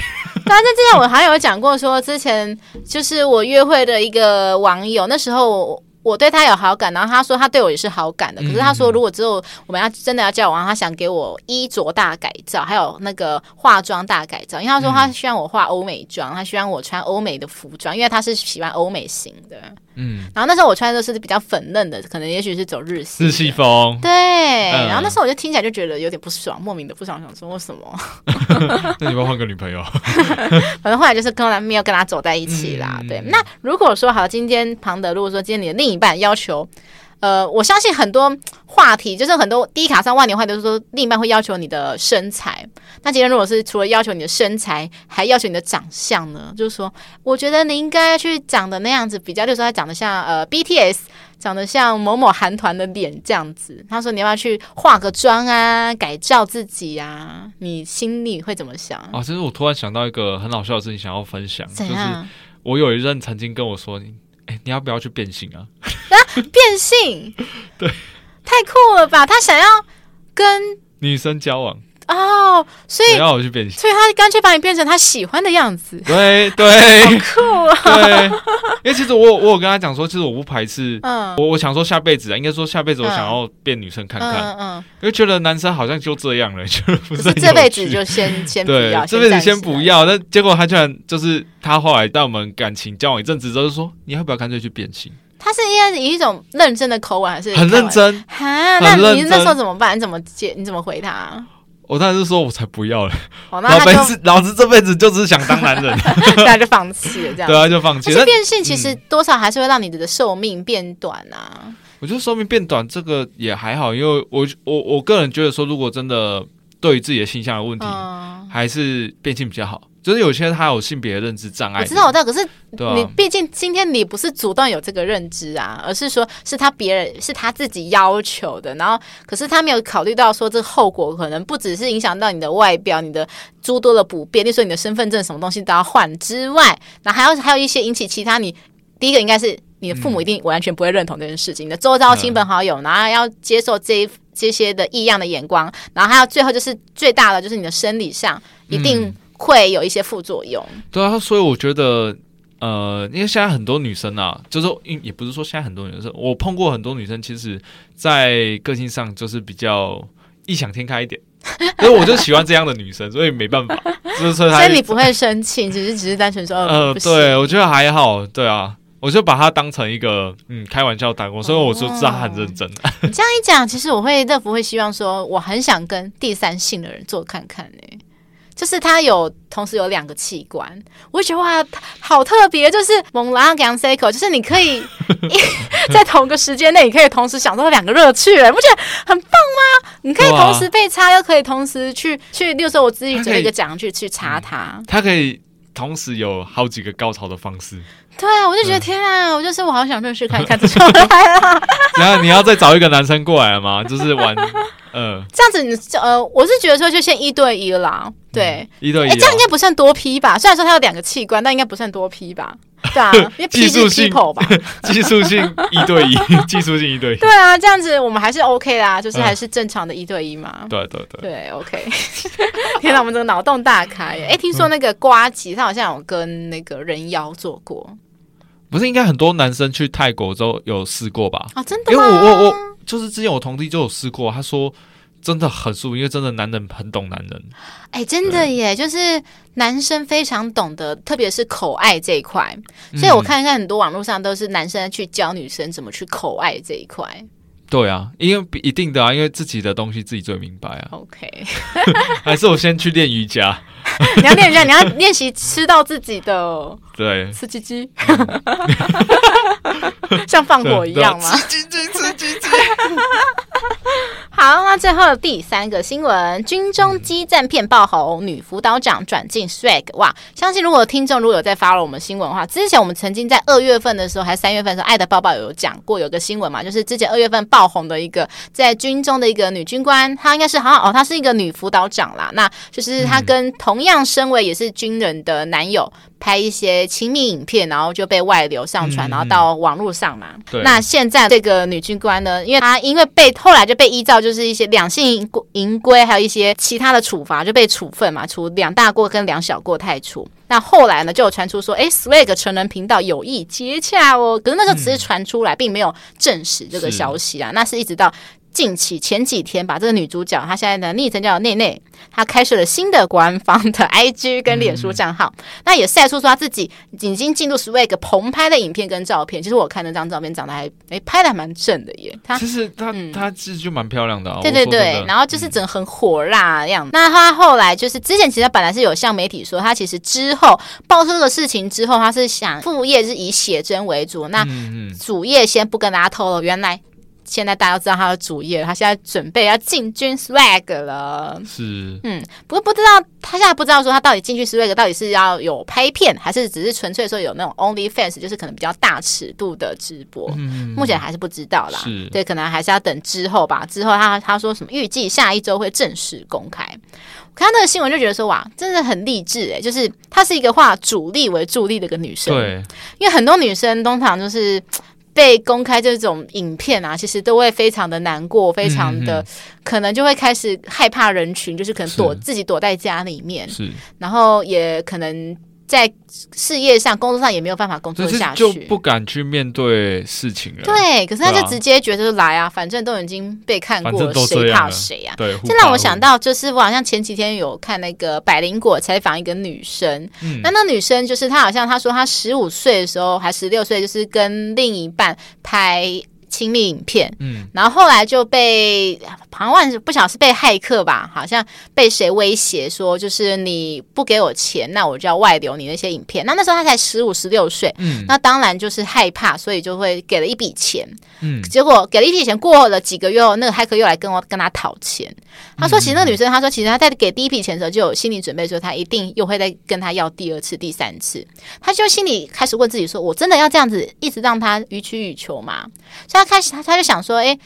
但是之前我还有讲过，说之前就是我约会的一个网友，那时候我对他有好感，然后他说他对我也是好感的。可是他说，如果之后我们要真的要交往，他想给我衣着大改造，还有那个化妆大改造。因为他说他希望我化欧美妆，他希望我穿欧美的服装，因为他是喜欢欧美型的。嗯，然后那时候我穿的都是比较粉嫩的，可能也许是走日系日系风。对，嗯、然后那时候我就听起来就觉得有点不爽，莫名的不爽，想说为什么？那你要换个女朋友？反正后来就是跟他没有跟他走在一起啦。嗯、对，那如果说好，今天庞德，如果说今天你的另一半要求。呃，我相信很多话题，就是很多低卡上万年话都是说，另一半会要求你的身材。那今天如果是除了要求你的身材，还要求你的长相呢？就是说，我觉得你应该去长的那样子，比较就是说他长得像呃 BTS，长得像某某韩团的脸这样子。他说你要不要去化个妆啊，改造自己啊？你心里会怎么想？啊，其实我突然想到一个很好笑的事情，想要分享，就是我有一任曾经跟我说你。哎，你要不要去变性啊？啊，变性，对，太酷了吧！他想要跟女生交往。哦，所以要我去变性，所以他干脆把你变成他喜欢的样子。对对，好酷啊！对，因为其实我我有跟他讲说，其实我不排斥，嗯，我我想说下辈子啊，应该说下辈子我想要变女生看看，嗯，因为觉得男生好像就这样了，就不是这辈子就先先不要，这辈子先不要。那结果他居然就是他后来带我们感情交往一阵子之后，就说你要不要干脆去变性？他是应该是以一种认真的口吻，还是很认真？哈，那你那时候怎么办？你怎么接？你怎么回他？我当时说，我才不要了。老辈子，老子这辈子就只是想当男人，那就放弃了。这样对啊，就放弃。但是变性其实多少还是会让你的寿命变短啊。我觉得寿命变短这个也还好，因为我我我个人觉得说，如果真的对于自己的性向的问题，还是变性比较好。就是有些人他有性别认知障碍，我知道，我知道。可是你毕竟今天你不是主动有这个认知啊，而是说是他别人是他自己要求的，然后可是他没有考虑到说这个后果可能不只是影响到你的外表，你的诸多的不便，例如说你的身份证什么东西都要换之外，那还有还有一些引起其他你第一个应该是你的父母一定完全不会认同这件事情，你的周遭亲朋好友，然后要接受这这些的异样的眼光，然后还有最后就是最大的就是你的生理上一定。会有一些副作用，对啊，所以我觉得，呃，因为现在很多女生啊，就是也不是说现在很多女生，我碰过很多女生，其实，在个性上就是比较异想天开一点，所以我就喜欢这样的女生，所以没办法，就是所以你 不会生气，只是只是单纯说，呃，对，我觉得还好，对啊，我就把它当成一个嗯开玩笑打工，所以我就知道他很认真。你这样一讲，其实我会乐福会希望说，我很想跟第三性的人做看看呢、欸。就是他有同时有两个器官，我觉得哇，好特别。就是猛拉跟塞口，就是你可以 在同个时间内，你可以同时享受两个乐趣，哎，不觉得很棒吗？你可以同时被插，又可以同时去去，例如说我自己做一个讲去去插它。它可以同时有好几个高潮的方式。对啊，我就觉得天啊，我就是我好想认识看一看这出来了。然后你要再找一个男生过来吗？就是玩。嗯，这样子你呃，我是觉得说就先一对一啦，对，一对一，哎，这样应该不算多批吧？虽然说他有两个器官，但应该不算多批吧？对啊，因 为技术性吧，技术性一对一，技术性一对一。对啊，这样子我们还是 OK 啦，就是还是正常的一对一嘛。对对对，对 OK。天哪，我们这个脑洞大开！哎，听说那个瓜吉他好像有跟那个人妖做过，不是应该很多男生去泰国之后有试过吧？啊，真的吗？因为我我我。就是之前我同弟就有试过，他说真的很舒服，因为真的男人很懂男人。哎、欸，真的耶，就是男生非常懂得，特别是口爱这一块。所以我看看很多网络上都是男生去教女生怎么去口爱这一块。对啊，因为一定的啊，因为自己的东西自己最明白啊。OK，还是我先去练瑜伽。你要练瑜伽，你要练习吃到自己的对吃鸡鸡，像放火一样吗？吃鸡鸡，吃鸡鸡。好，那最后第三个新闻：军中激战片爆红，女辅导长转进 swag。哇，相信如果听众如果有在 follow 我们新闻的话，之前我们曾经在二月份的时候，还是三月份的时候，爱的抱抱有讲过有个新闻嘛，就是之前二月份爆红的一个在军中的一个女军官，她应该是好像哦，她是一个女辅导长啦。那就是她跟同样身为也是军人的男友。拍一些亲密影片，然后就被外流上传，然后到网络上嘛。对。那现在这个女军官呢，因为她因为被后来就被依照就是一些两性淫规，还有一些其他的处罚，就被处分嘛，处两大过跟两小过太处。那后来呢，就有传出说，哎，Swag 成人频道有意接洽哦。可是那个只是传出来，并没有证实这个消息啊。那是一直到。近期前几天，把这个女主角，她现在的昵称叫内内，她开设了新的官方的 IG 跟脸书账号，嗯、那也晒出说她自己已经进入 Swag 棚拍的影片跟照片。其实我看那张照片，长得还哎拍的还蛮正的耶。她其实她、嗯、她其实就蛮漂亮的、啊，对对对。然后就是整个很火辣的样子。嗯、那她后来就是之前其实本来是有向媒体说，她其实之后爆出这个事情之后，她是想副业是以写真为主，那主业先不跟大家透露，原来。现在大家都知道他的主业，他现在准备要进军 Swag 了。是，嗯，不过不知道他现在不知道说他到底进军 Swag 到底是要有拍片，还是只是纯粹说有那种 OnlyFans，就是可能比较大尺度的直播。嗯，目前还是不知道啦。是，对，可能还是要等之后吧。之后他他说什么，预计下一周会正式公开。我看那个新闻就觉得说，哇，真的很励志哎！就是她是一个化主力为助力的一个女生。对，因为很多女生通常就是。被公开这种影片啊，其实都会非常的难过，非常的、嗯、可能就会开始害怕人群，就是可能躲自己躲在家里面，是，然后也可能。在事业上、工作上也没有办法工作下去，就不敢去面对事情了。对，可是他就直接觉得来啊，反正都已经被看过了，谁怕谁啊？对，这让我想到，就是我好像前几天有看那个百灵果采访一个女生，嗯，那那女生就是她好像她说她十五岁的时候还十六岁，就是跟另一半拍。亲密影片，嗯，然后后来就被旁万不晓得是被骇客吧，好像被谁威胁说，就是你不给我钱，那我就要外流你那些影片。那那时候他才十五十六岁，嗯，那当然就是害怕，所以就会给了一笔钱，嗯，结果给了一笔钱，过了几个月后，那个骇客又来跟我跟他讨钱。他说，其实那个女生，他说其实他在给第一笔钱的时候就有心理准备，说他一定又会再跟他要第二次、第三次。他就心里开始问自己说，我真的要这样子一直让他予取予求吗？所以他。开始他他就想说，哎，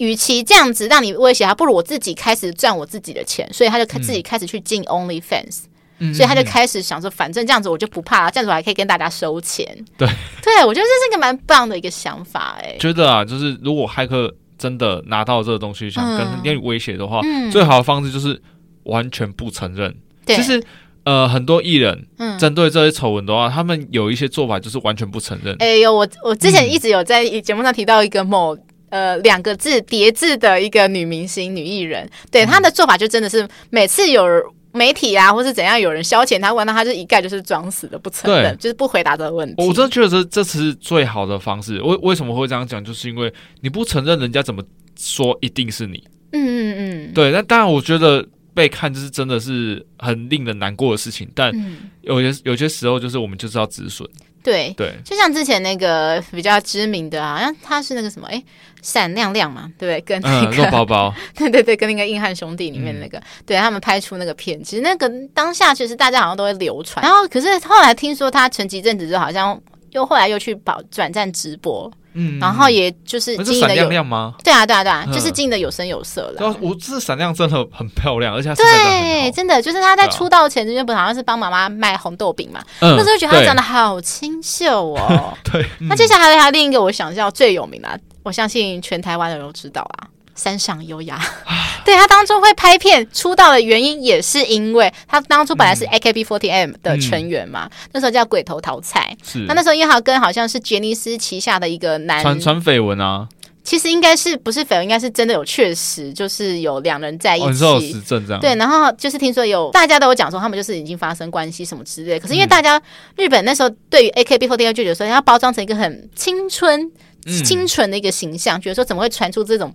与其这样子让你威胁他，不如我自己开始赚我自己的钱。所以他就开自己开始去进 OnlyFans，嗯，所以他就开始想说，反正这样子我就不怕了，这样子我还可以跟大家收钱。对，对我觉得这是一个蛮棒的一个想法，哎，觉得啊，就是如果骇客真的拿到这个东西，想跟你威胁的话，嗯，最好的方式就是完全不承认。对，其实。呃，很多艺人针对这些丑闻的话，嗯、他们有一些做法就是完全不承认。哎呦，我我之前一直有在节目上提到一个某、嗯、呃两个字叠字的一个女明星女艺人，对她、嗯、的做法就真的是每次有媒体啊或是怎样有人消遣她问，到她就一概就是装死的不承认，就是不回答这个问题。我真的觉得这这是最好的方式。为为什么会这样讲？就是因为你不承认，人家怎么说一定是你？嗯嗯嗯，对。那当然，我觉得。被看就是真的是很令人难过的事情，但有些有些时候就是我们就是要止损。对对，就像之前那个比较知名的啊，好像他是那个什么，哎，闪亮亮嘛，对不对？跟那个、嗯、肉包包，对对对，跟那个硬汉兄弟里面那个，嗯、对他们拍出那个片，其实那个当下其实大家好像都会流传。然后可是后来听说他沉寂一阵子之后，好像又后来又去跑转战直播。嗯，然后也就是经营的有闪亮亮吗？对啊，对啊，对啊，就是经营的有声有色了。我这闪亮真的很漂亮，而且对，真的就是他在出道前，就不好像是帮妈妈卖红豆饼嘛。那时候觉得他长得好清秀哦。对。那接下来还有另一个，我想叫最有名的，我相信全台湾的人都知道啊。三上优雅，对，他当初会拍片出道的原因，也是因为他当初本来是 AKB48 的成员嘛，嗯、那时候叫鬼头桃菜。是，那那时候因为他跟好像是杰尼斯旗下的一个男传传绯闻啊，其实应该是不是绯闻，应该是真的有确实，就是有两人在一起，哦、有实证这样。对，然后就是听说有大家都有讲说他们就是已经发生关系什么之类，可是因为大家、嗯、日本那时候对于 AKB48 就觉得说要包装成一个很青春、嗯、清纯的一个形象，觉得说怎么会传出这种。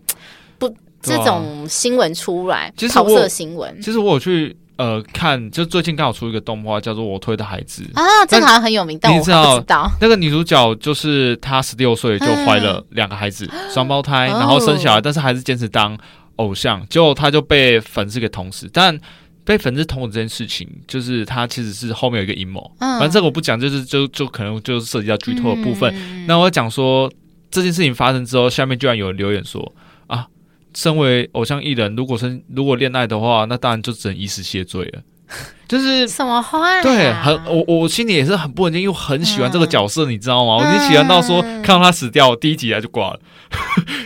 不，这种新闻出来，桃色新闻。其实我有去呃看，就最近刚好出一个动画，叫做《我推的孩子》啊，这个好像很有名，但我不知道。那个女主角就是她十六岁就怀了两个孩子，双胞胎，然后生小孩，但是还是坚持当偶像，结果她就被粉丝给捅死。但被粉丝捅死这件事情，就是她其实是后面有一个阴谋。反正这个我不讲，就是就就可能就是涉及到剧透的部分。那我讲说这件事情发生之后，下面居然有人留言说。身为偶像艺人，如果生如果恋爱的话，那当然就只能以死谢罪了。就是什么话？对，很我我心里也是很不稳定，又很喜欢这个角色，嗯、你知道吗？我就喜欢到说，看到他死掉，第一集他就挂了，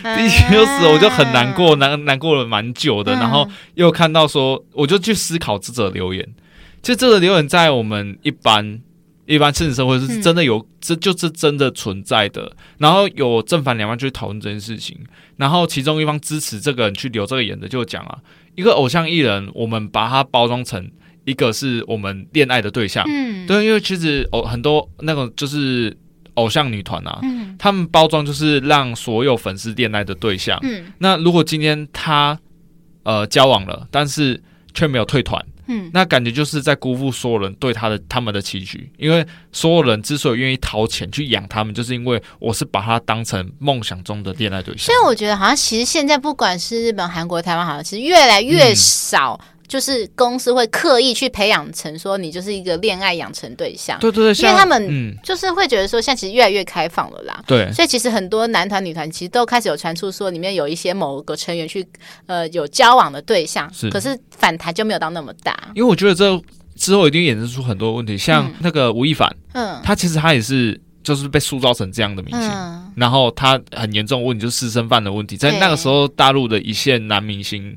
嗯、第一集就死了，我就很难过，难难过了蛮久的。嗯、然后又看到说，我就去思考这则留言，就这个留言在我们一般。一般现实生活是真的有，这、嗯、就是真的存在的。然后有正反两方去讨论这件事情，然后其中一方支持这个人去留这个言的，就讲啊，一个偶像艺人，我们把他包装成一个是我们恋爱的对象，嗯，对，因为其实偶很多那种就是偶像女团啊，嗯，他们包装就是让所有粉丝恋爱的对象，嗯，那如果今天他呃交往了，但是却没有退团。嗯，那感觉就是在辜负所有人对他的他们的期许，因为所有人之所以愿意掏钱去养他们，就是因为我是把他当成梦想中的恋爱对象。所以我觉得好像其实现在不管是日本、韩国、台湾，好像其实越来越少。嗯就是公司会刻意去培养成说你就是一个恋爱养成对象，对对对，因为他们就是会觉得说现在其实越来越开放了啦，对，所以其实很多男团女团其实都开始有传出说里面有一些某个成员去呃有交往的对象，是，可是反弹就没有到那么大，因为我觉得这之后一定衍生出很多问题，像那个吴亦凡，嗯，他其实他也是就是被塑造成这样的明星，嗯、然后他很严重的问题就是私生饭的问题，在那个时候大陆的一线男明星。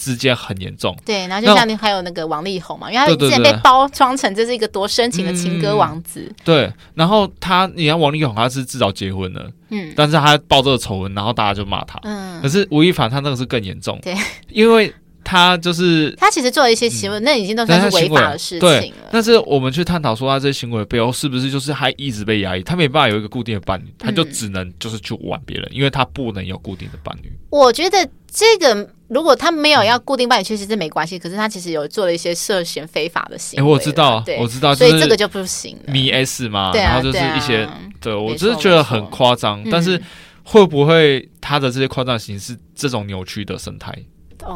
之间很严重，对，然后就像你还有那个王力宏嘛，因为他之前被包装成这是一个多深情的情歌王子，嗯、对，然后他，你看王力宏他是至少结婚了，嗯，但是他爆这个丑闻，然后大家就骂他，嗯，可是吴亦凡他那个是更严重，对，因为他就是他其实做了一些行为，嗯、那已经都算是违法的事情了，对，但是我们去探讨说他这些行为背后是不是就是他一直被压抑，他没办法有一个固定的伴侣，他就只能就是去玩别人，嗯、因为他不能有固定的伴侣，我觉得。这个如果他没有要固定伴侣，其实是没关系。可是他其实有做了一些涉嫌非法的行为。我知道，我知道，所以这个就不行。迷 S 嘛，然后就是一些，对我只是觉得很夸张。但是会不会他的这些夸张形式，这种扭曲的生态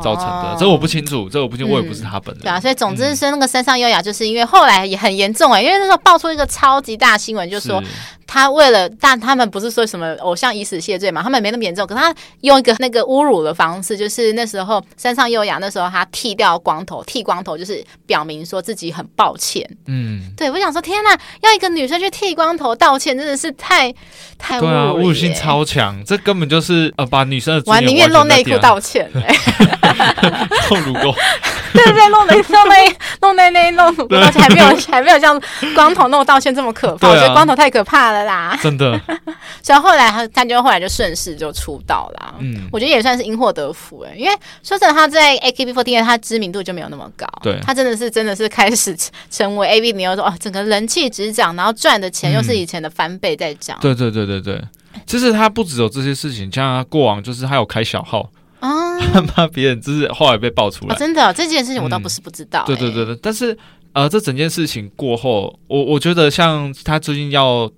造成的？这我不清楚，这我不清楚，我也不是他本人。对啊，所以总之是那个山上优雅，就是因为后来也很严重哎，因为那时候爆出一个超级大新闻，就是说。他为了，但他们不是说什么偶像以死谢罪嘛？他们没那么严重，可是他用一个那个侮辱的方式，就是那时候山上优雅那时候他剃掉光头，剃光头就是表明说自己很抱歉。嗯，对，我想说，天呐，要一个女生去剃光头道歉，真的是太太对啊，侮辱性超强，这根本就是呃把女生的我宁愿露内裤道歉，露乳沟，对对，露内露内露内内露乳沟，而且还没有还没有像光头那种道歉这么可怕，我觉得光头太可怕了。啦，真的，所以后来他他就后来就顺势就出道了。嗯，我觉得也算是因祸得福哎，因为说真的，他在 AKB48 他知名度就没有那么高。对，他真的是真的是开始成为 AB 女优说哦，整个人气直涨，然后赚的钱又是以前的翻倍在涨。对对对对对，其实他不只有这些事情，像他过往就是他有开小号啊，他怕别人就是后来被爆出来。真的这件事情我倒不是不知道。对对对对，但是。呃，这整件事情过后，我我觉得像他最近要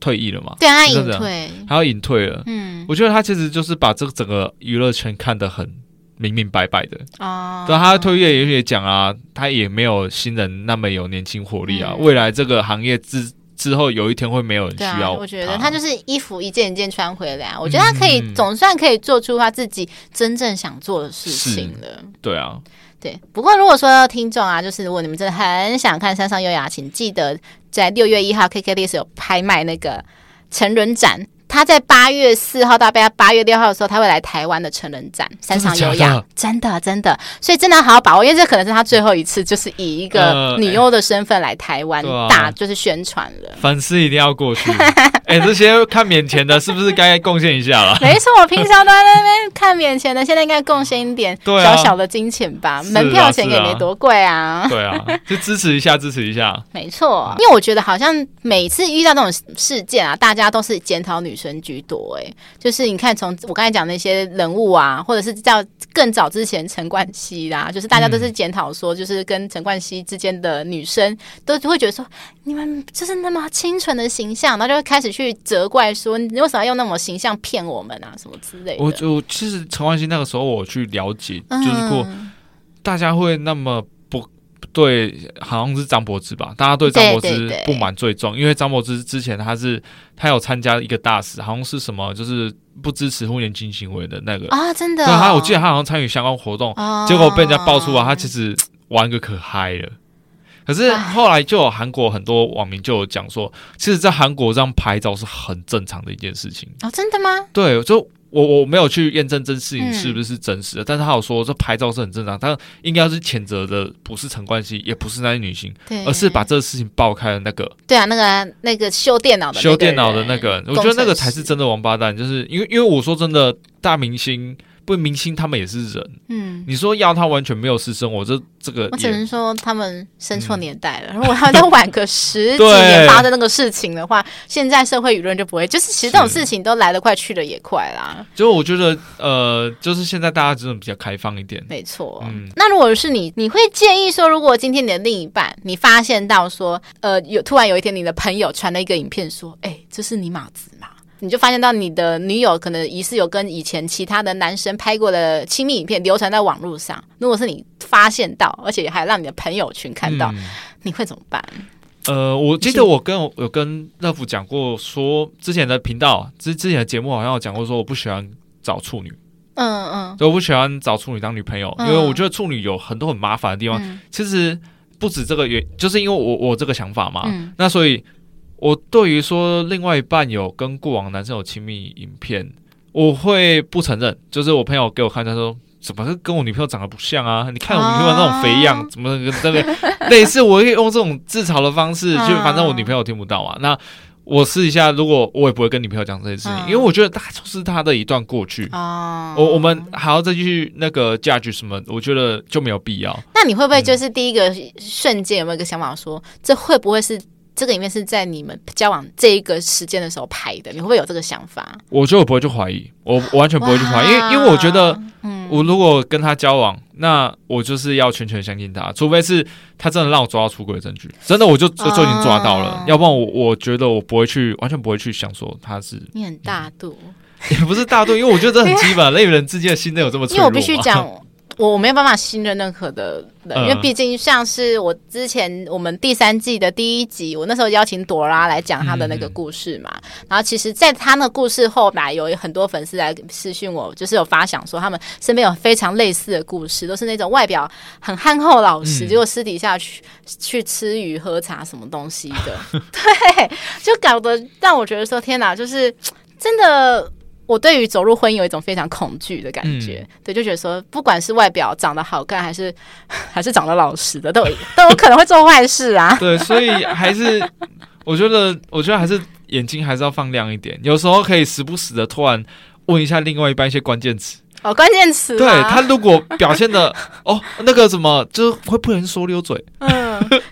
退役了嘛，对啊，隐退，他要隐退了。嗯，我觉得他其实就是把这个整个娱乐圈看得很明明白白的啊。对，他退役也也讲啊，他也没有新人那么有年轻活力啊。嗯、未来这个行业之之后有一天会没有人需要、啊。我觉得他就是衣服一件一件穿回来，我觉得他可以、嗯、总算可以做出他自己真正想做的事情了。对啊。对，不过如果说听众啊，就是如果你们真的很想看山上优雅，请记得在六月一号 KK 历史有拍卖那个成人展。他在八月四号到八月六号的时候，他会来台湾的成人展，三场优雅，真的真的，所以真的好好把握，因为这可能是他最后一次，就是以一个女优的身份来台湾大就是宣传了。粉丝一定要过去，哎，这些看免钱的，是不是该贡献一下了？没错，我平常都在那边看免钱的，现在应该贡献一点小小的金钱吧，门票钱也没多贵啊。对啊，就支持一下，支持一下。没错，因为我觉得好像每次遇到这种事件啊，大家都是检讨女。神居多哎，就是你看，从我刚才讲那些人物啊，或者是叫更早之前陈冠希啦，就是大家都是检讨说，就是跟陈冠希之间的女生都会觉得说，你们就是那么清纯的形象，然后就会开始去责怪说，你为什么要用那么形象骗我们啊，什么之类的。我就其实陈冠希那个时候我去了解，就是过大家会那么。对，好像是张柏芝吧？大家对张柏芝不满最重，因为张柏芝之前他是他有参加一个大使，好像是什么，就是不支持婚前性行为的那个啊，真的、哦。对，他我记得他好像参与相关活动，哦、结果被人家爆出来，他其实玩个可嗨了。可是后来就有韩国很多网民就有讲说，其实，在韩国这样拍照是很正常的一件事情哦，真的吗？对，就。我我没有去验证这事情是不是真实的，嗯、但是他有说这拍照是很正常，他应该是谴责的不是陈冠希，也不是那些女星，对而是把这个事情爆开的那个。对啊，那个那个修电脑的修电脑的那个，我觉得那个才是真的王八蛋，就是因为因为我说真的，大明星。不，明星他们也是人。嗯，你说要他完全没有私生活，这这个我只能说他们生错年代了。嗯、如果他们再晚个十几年发生那个事情的话，现在社会舆论就不会。就是其实这种事情都来得快去得也快啦。就我觉得，呃，就是现在大家真的比较开放一点。没错。嗯，那如果是你，你会建议说，如果今天你的另一半，你发现到说，呃，有突然有一天你的朋友传了一个影片，说，哎，这是你马子吗？你就发现到你的女友可能疑似有跟以前其他的男生拍过的亲密影片流传在网络上。如果是你发现到，而且还让你的朋友群看到，嗯、你会怎么办？呃，我记得我跟我有跟乐福讲过，说之前的频道之之前的节目好像有讲过，说我不喜欢找处女。嗯嗯，所以我不喜欢找处女当女朋友，嗯、因为我觉得处女有很多很麻烦的地方。嗯、其实不止这个原，就是因为我我这个想法嘛。嗯、那所以。我对于说另外一半有跟过往男生有亲密影片，我会不承认。就是我朋友给我看，他说怎么跟我女朋友长得不像啊？你看我女朋友那种肥样，怎么跟这个 类似？我会用这种自嘲的方式，就反正我女朋友听不到啊。那我试一下，如果我也不会跟女朋友讲这些事情，因为我觉得他就是他的一段过去。我我们还要再继续那个 judge 什么？我觉得就没有必要。那你会不会就是第一个瞬间有没有一个想法说，这会不会是？这个影片是在你们交往这一个时间的时候拍的，你会不会有这个想法？我觉得我不会去怀疑，我完全不会去怀疑，因为因为我觉得，嗯我如果跟他交往，那我就是要全权相信他，除非是他真的让我抓到出轨的证据，真的我就就已经抓到了，要不然我我觉得我不会去，完全不会去想说他是。你很大度，也不是大度，因为我觉得这很基本，人与人之间的信任有这么脆弱吗？因为我必须讲。我没有办法信任任何的人，因为毕竟像是我之前我们第三季的第一集，我那时候邀请朵拉来讲她的那个故事嘛。嗯、然后其实，在她那个故事后来，有很多粉丝来私讯我，就是有发想说他们身边有非常类似的故事，都是那种外表很憨厚老实，嗯、结果私底下去去吃鱼喝茶什么东西的，对，就搞得让我觉得说天哪，就是真的。我对于走入婚姻有一种非常恐惧的感觉，嗯、对，就觉得说，不管是外表长得好看，还是还是长得老实的，都都有可能会做坏事啊。对，所以还是我觉得，我觉得还是眼睛还是要放亮一点，有时候可以时不时的突然问一下另外一半一些关键词。哦，关键词。对，他如果表现的哦，那个什么，就是会不能说溜嘴。嗯，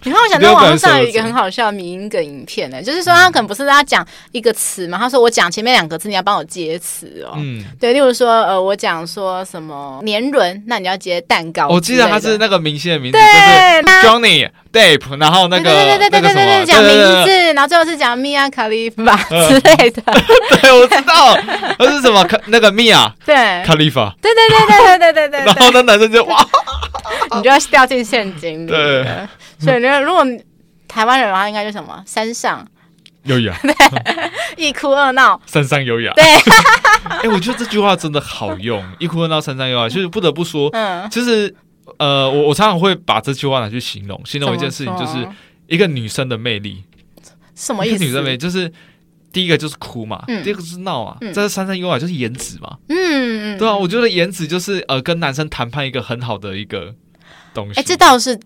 你看，我想到网上有一个很好笑的迷音梗影片呢，就是说他可能不是他讲一个词嘛，他说我讲前面两个字，你要帮我接词哦。嗯，对，例如说呃，我讲说什么年轮，那你要接蛋糕。我记得他是那个明星的名字，就是 Johnny Depp，然后那个对对对对对对，讲名字，然后最后是讲 Mia Khalifa 之类的。对，我知道，那是什么？那个 Mia 对 Khalifa，对对对对对对对。然后那男生就哇，你就要掉进陷阱里。对，所以你如果台湾人的话，应该就什么山上优雅，对，一哭二闹，山上优雅。对，哎，我觉得这句话真的好用，一哭二闹，山上优雅，就是不得不说，嗯，就是。呃，我我常常会把这句话拿去形容，形容一件事情，就是一个女生的魅力。什么意思？女生魅力就是第一个就是哭嘛，嗯、第二个是闹啊，在这山上优雅就是颜值嘛。嗯，对啊，我觉得颜值就是呃，跟男生谈判一个很好的一个东西。哎、欸，这倒是。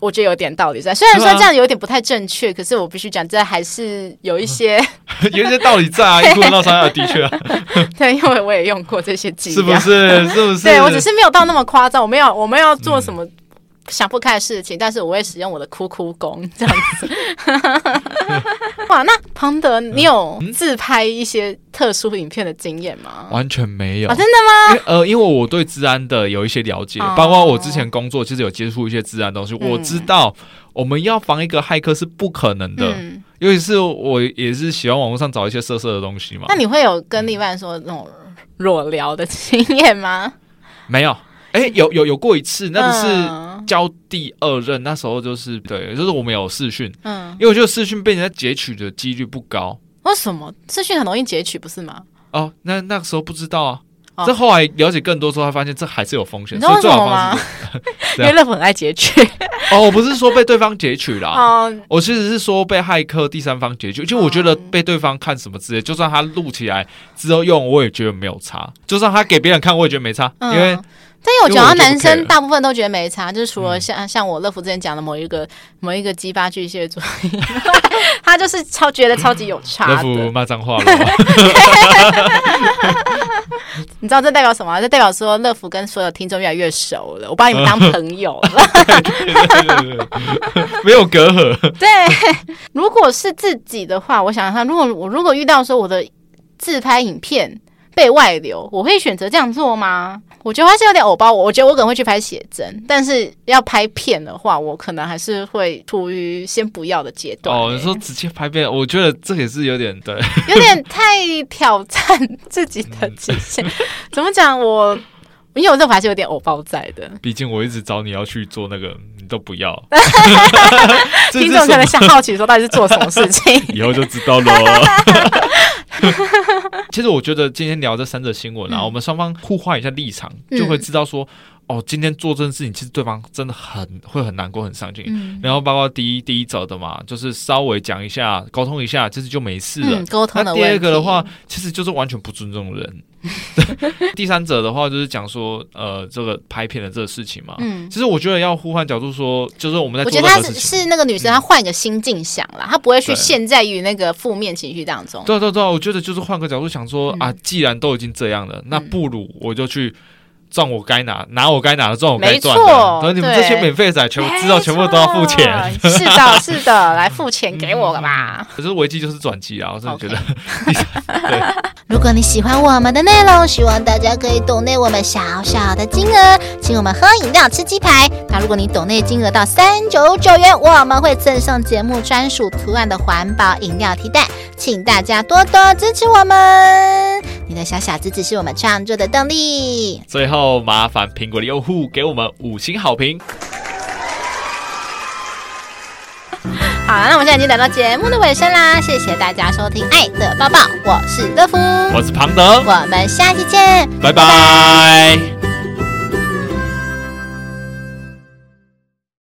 我觉得有点道理在，虽然说这样有点不太正确，可是我必须讲，这还是有一些 有一些道理在啊。一哭二闹三上的确啊，对，因为我也用过这些伎俩，是不是？是不是？对，我只是没有到那么夸张，我没有，我没有做什么想不开的事情，但是我会使用我的哭哭功这样子。哇，那庞德，你有自拍一些特殊影片的经验吗？完全没有，真的吗？呃，因为我对治安的有一些了解，包括我之前工作其实有接触一些治安东西，我知道我们要防一个骇客是不可能的，尤其是我也是喜欢网络上找一些色色的东西嘛。那你会有跟另一半说那种裸聊的经验吗？没有。哎，有有有过一次，那个是交第二任，那时候就是对，就是我们有视讯，嗯，因为我觉得视讯被人家截取的几率不高。为什么？视讯很容易截取，不是吗？哦，那那个时候不知道啊，这后来了解更多之后，才发现这还是有风险，所以最好方式，因为乐福很爱截取。哦，我不是说被对方截取啦，我其实是说被骇客第三方截取。就我觉得被对方看什么之类，就算他录起来之后用，我也觉得没有差。就算他给别人看，我也觉得没差，因为。但有讲到男生大部分都觉得没差，就是除了像像我乐福之前讲的某一个某一个鸡巴巨蟹座，他就是超觉得超级有差。乐福骂脏话了，你知道这代表什么？这代表说乐福跟所有听众越来越熟了，我把你们当朋友了，没有隔阂。对，如果是自己的话，我想想看，如果我如果遇到说我的自拍影片被外流，我会选择这样做吗？我觉得还是有点偶包，我觉得我可能会去拍写真，但是要拍片的话，我可能还是会处于先不要的阶段。哦，你说直接拍片，我觉得这也是有点对，有点太挑战自己的极限。怎么讲？我因为我这还是有点偶包在的。毕竟我一直找你要去做那个，你都不要。听众可能想好奇说，到底是做什么事情？以后就知道了。其实我觉得今天聊这三则新闻啊，嗯、我们双方互换一下立场，就会知道说，嗯、哦，今天做这件事情，其实对方真的很会很难过、很伤心。嗯、然后包括第一第一则的嘛，就是稍微讲一下、沟通一下，其实就没事了。沟、嗯、通的。那第二个的话，其实就是完全不尊重人。第三者的话就是讲说，呃，这个拍片的这个事情嘛，嗯，其实我觉得要互换角度说，就是我们在做。我觉得他是是那个女生，她换一个心境想啦，她不会去陷在于那个负面情绪当中。对对对，我觉得就是换个角度想说啊，既然都已经这样了，那不如我就去。赚我该拿，拿我该拿的，赚我该赚的。然后你们这些免费仔，全部知道，全部都要付钱。是的，是的，来付钱给我了吧。可是危机就是转机啊！我真的觉得。如果你喜欢我们的内容，希望大家可以懂内我们小小的金额，请我们喝饮料、吃鸡排。那如果你懂内金额到三九九元，我们会赠送节目专属图案的环保饮料提袋，请大家多多支持我们。你的小小支持是我们创作的动力。最后。麻烦苹果的用户给我们五星好评。好了，那我们现在已经来到节目的尾声啦，谢谢大家收听《爱的抱抱》，我是乐福，我是庞德，我们下期见，拜拜。拜拜。